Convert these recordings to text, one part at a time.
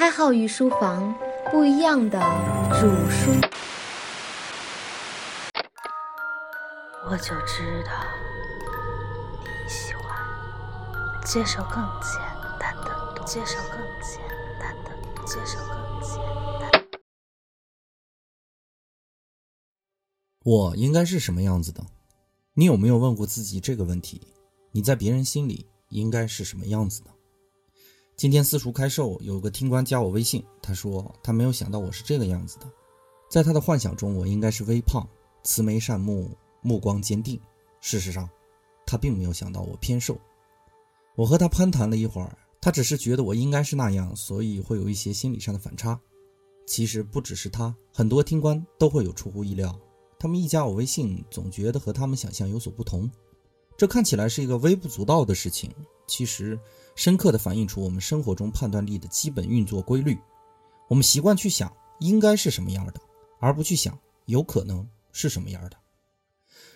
开号与书房不一样的主书，我就知道你喜欢接受更简单的，接受更简单的，接受更简单。我应该是什么样子的？你有没有问过自己这个问题？你在别人心里应该是什么样子的？今天私塾开售，有个听官加我微信，他说他没有想到我是这个样子的。在他的幻想中，我应该是微胖、慈眉善目、目光坚定。事实上，他并没有想到我偏瘦。我和他攀谈了一会儿，他只是觉得我应该是那样，所以会有一些心理上的反差。其实不只是他，很多听官都会有出乎意料。他们一加我微信，总觉得和他们想象有所不同。这看起来是一个微不足道的事情，其实深刻地反映出我们生活中判断力的基本运作规律。我们习惯去想应该是什么样的，而不去想有可能是什么样的。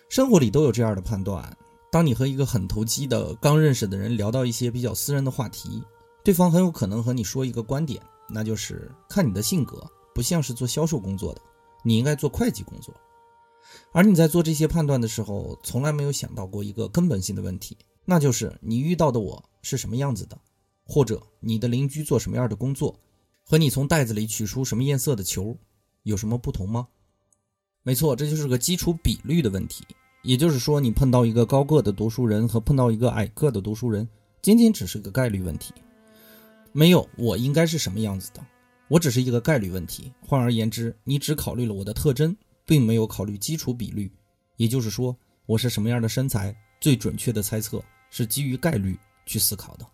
生活里都有这样的判断：当你和一个很投机的刚认识的人聊到一些比较私人的话题，对方很有可能和你说一个观点，那就是看你的性格不像是做销售工作的，你应该做会计工作。而你在做这些判断的时候，从来没有想到过一个根本性的问题，那就是你遇到的我是什么样子的，或者你的邻居做什么样的工作，和你从袋子里取出什么颜色的球有什么不同吗？没错，这就是个基础比率的问题。也就是说，你碰到一个高个的读书人和碰到一个矮个的读书人，仅仅只是个概率问题。没有我应该是什么样子的，我只是一个概率问题。换而言之，你只考虑了我的特征。并没有考虑基础比率，也就是说，我是什么样的身材，最准确的猜测是基于概率去思考的。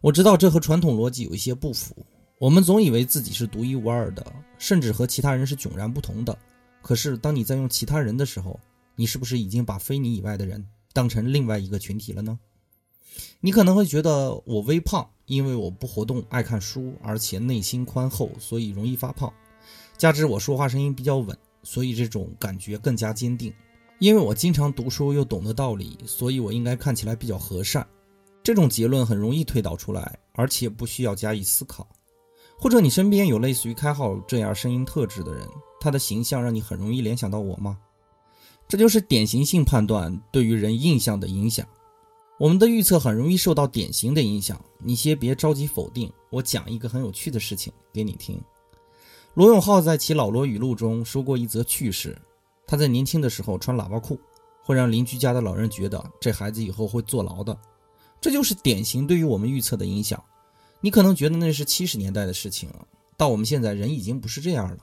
我知道这和传统逻辑有一些不符。我们总以为自己是独一无二的，甚至和其他人是迥然不同的。可是，当你在用其他人的时候，你是不是已经把非你以外的人当成另外一个群体了呢？你可能会觉得我微胖，因为我不活动、爱看书，而且内心宽厚，所以容易发胖。加之我说话声音比较稳。所以这种感觉更加坚定，因为我经常读书又懂得道理，所以我应该看起来比较和善。这种结论很容易推导出来，而且不需要加以思考。或者你身边有类似于开号这样声音特质的人，他的形象让你很容易联想到我吗？这就是典型性判断对于人印象的影响。我们的预测很容易受到典型的影响。你先别着急否定，我讲一个很有趣的事情给你听。罗永浩在其《老罗语录》中说过一则趣事：他在年轻的时候穿喇叭裤，会让邻居家的老人觉得这孩子以后会坐牢的。这就是典型对于我们预测的影响。你可能觉得那是七十年代的事情了，到我们现在人已经不是这样了。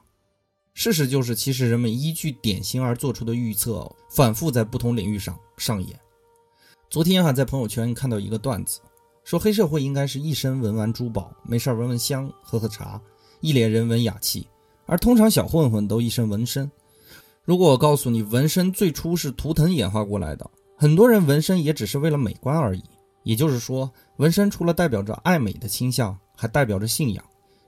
事实就是，其实人们依据典型而做出的预测，反复在不同领域上上演。昨天还在朋友圈看到一个段子，说黑社会应该是一身文玩珠宝，没事闻闻香，喝喝茶。一脸人文雅气，而通常小混混都一身纹身。如果我告诉你，纹身最初是图腾演化过来的，很多人纹身也只是为了美观而已。也就是说，纹身除了代表着爱美的倾向，还代表着信仰。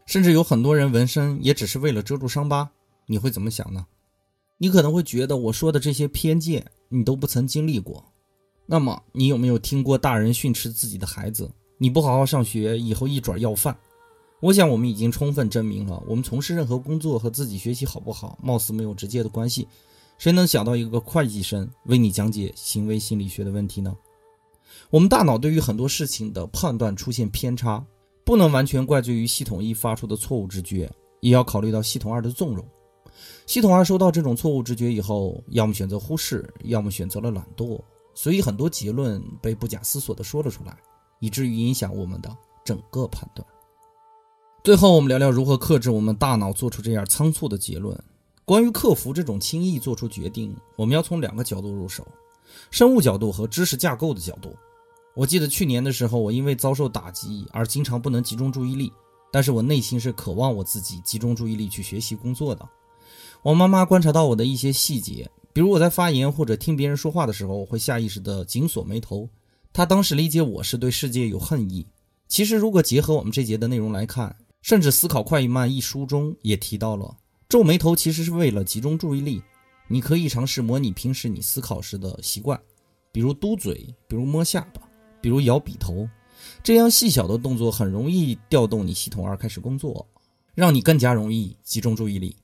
甚至有很多人纹身也只是为了遮住伤疤。你会怎么想呢？你可能会觉得我说的这些偏见你都不曾经历过。那么，你有没有听过大人训斥自己的孩子：“你不好好上学，以后一准要饭？”我想，我们已经充分证明了，我们从事任何工作和自己学习好不好，貌似没有直接的关系。谁能想到一个会计生为你讲解行为心理学的问题呢？我们大脑对于很多事情的判断出现偏差，不能完全怪罪于系统一发出的错误直觉，也要考虑到系统二的纵容。系统二收到这种错误直觉以后，要么选择忽视，要么选择了懒惰，所以很多结论被不假思索地说了出来，以至于影响我们的整个判断。最后，我们聊聊如何克制我们大脑做出这样仓促的结论。关于克服这种轻易做出决定，我们要从两个角度入手：生物角度和知识架构的角度。我记得去年的时候，我因为遭受打击而经常不能集中注意力，但是我内心是渴望我自己集中注意力去学习工作的。我妈妈观察到我的一些细节，比如我在发言或者听别人说话的时候，我会下意识地紧锁眉头。她当时理解我是对世界有恨意。其实，如果结合我们这节的内容来看，甚至《思考快与慢》一书中也提到了，皱眉头其实是为了集中注意力。你可以尝试模拟平时你思考时的习惯，比如嘟嘴，比如摸下巴，比如摇笔头。这样细小的动作很容易调动你系统二开始工作，让你更加容易集中注意力。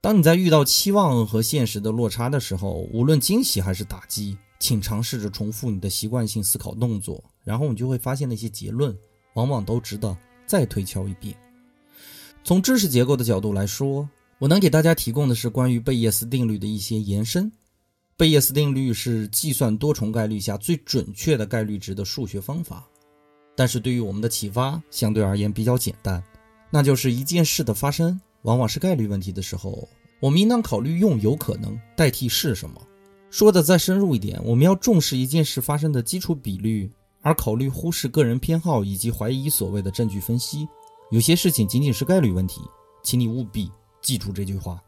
当你在遇到期望和现实的落差的时候，无论惊喜还是打击，请尝试着重复你的习惯性思考动作，然后你就会发现那些结论往往都值得再推敲一遍。从知识结构的角度来说，我能给大家提供的是关于贝叶斯定律的一些延伸。贝叶斯定律是计算多重概率下最准确的概率值的数学方法，但是对于我们的启发相对而言比较简单，那就是一件事的发生往往是概率问题的时候，我们应当考虑用有可能代替是什么。说的再深入一点，我们要重视一件事发生的基础比率，而考虑忽视个人偏好以及怀疑所谓的证据分析。有些事情仅仅是概率问题，请你务必记住这句话。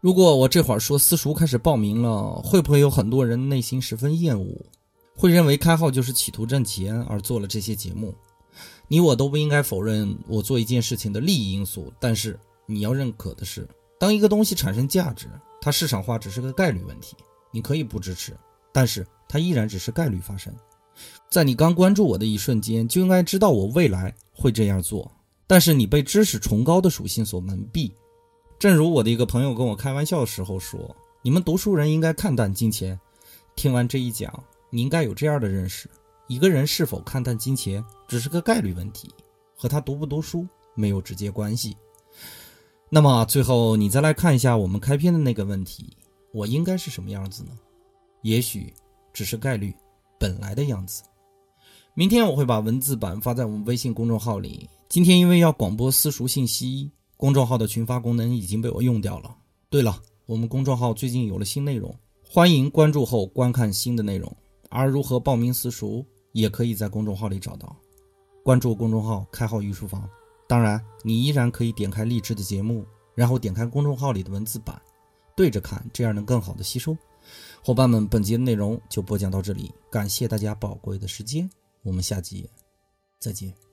如果我这会儿说私塾开始报名了，会不会有很多人内心十分厌恶，会认为开号就是企图挣钱而做了这些节目？你我都不应该否认我做一件事情的利益因素，但是你要认可的是，当一个东西产生价值，它市场化只是个概率问题。你可以不支持，但是它依然只是概率发生。在你刚关注我的一瞬间，就应该知道我未来会这样做。但是你被知识崇高的属性所蒙蔽，正如我的一个朋友跟我开玩笑的时候说：“你们读书人应该看淡金钱。”听完这一讲，你应该有这样的认识：一个人是否看淡金钱，只是个概率问题，和他读不读书没有直接关系。那么最后，你再来看一下我们开篇的那个问题：我应该是什么样子呢？也许只是概率。本来的样子。明天我会把文字版发在我们微信公众号里。今天因为要广播私塾信息，公众号的群发功能已经被我用掉了。对了，我们公众号最近有了新内容，欢迎关注后观看新的内容。而如何报名私塾，也可以在公众号里找到。关注公众号“开号御书房”，当然你依然可以点开励志的节目，然后点开公众号里的文字版，对着看，这样能更好的吸收。伙伴们，本集的内容就播讲到这里，感谢大家宝贵的时间，我们下集再见。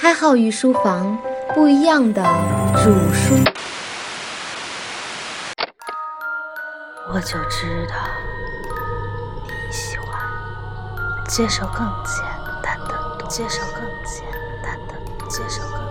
开好御书房不一样的主书，我就知道你喜欢接受更简单的，接受更简单的，接受更。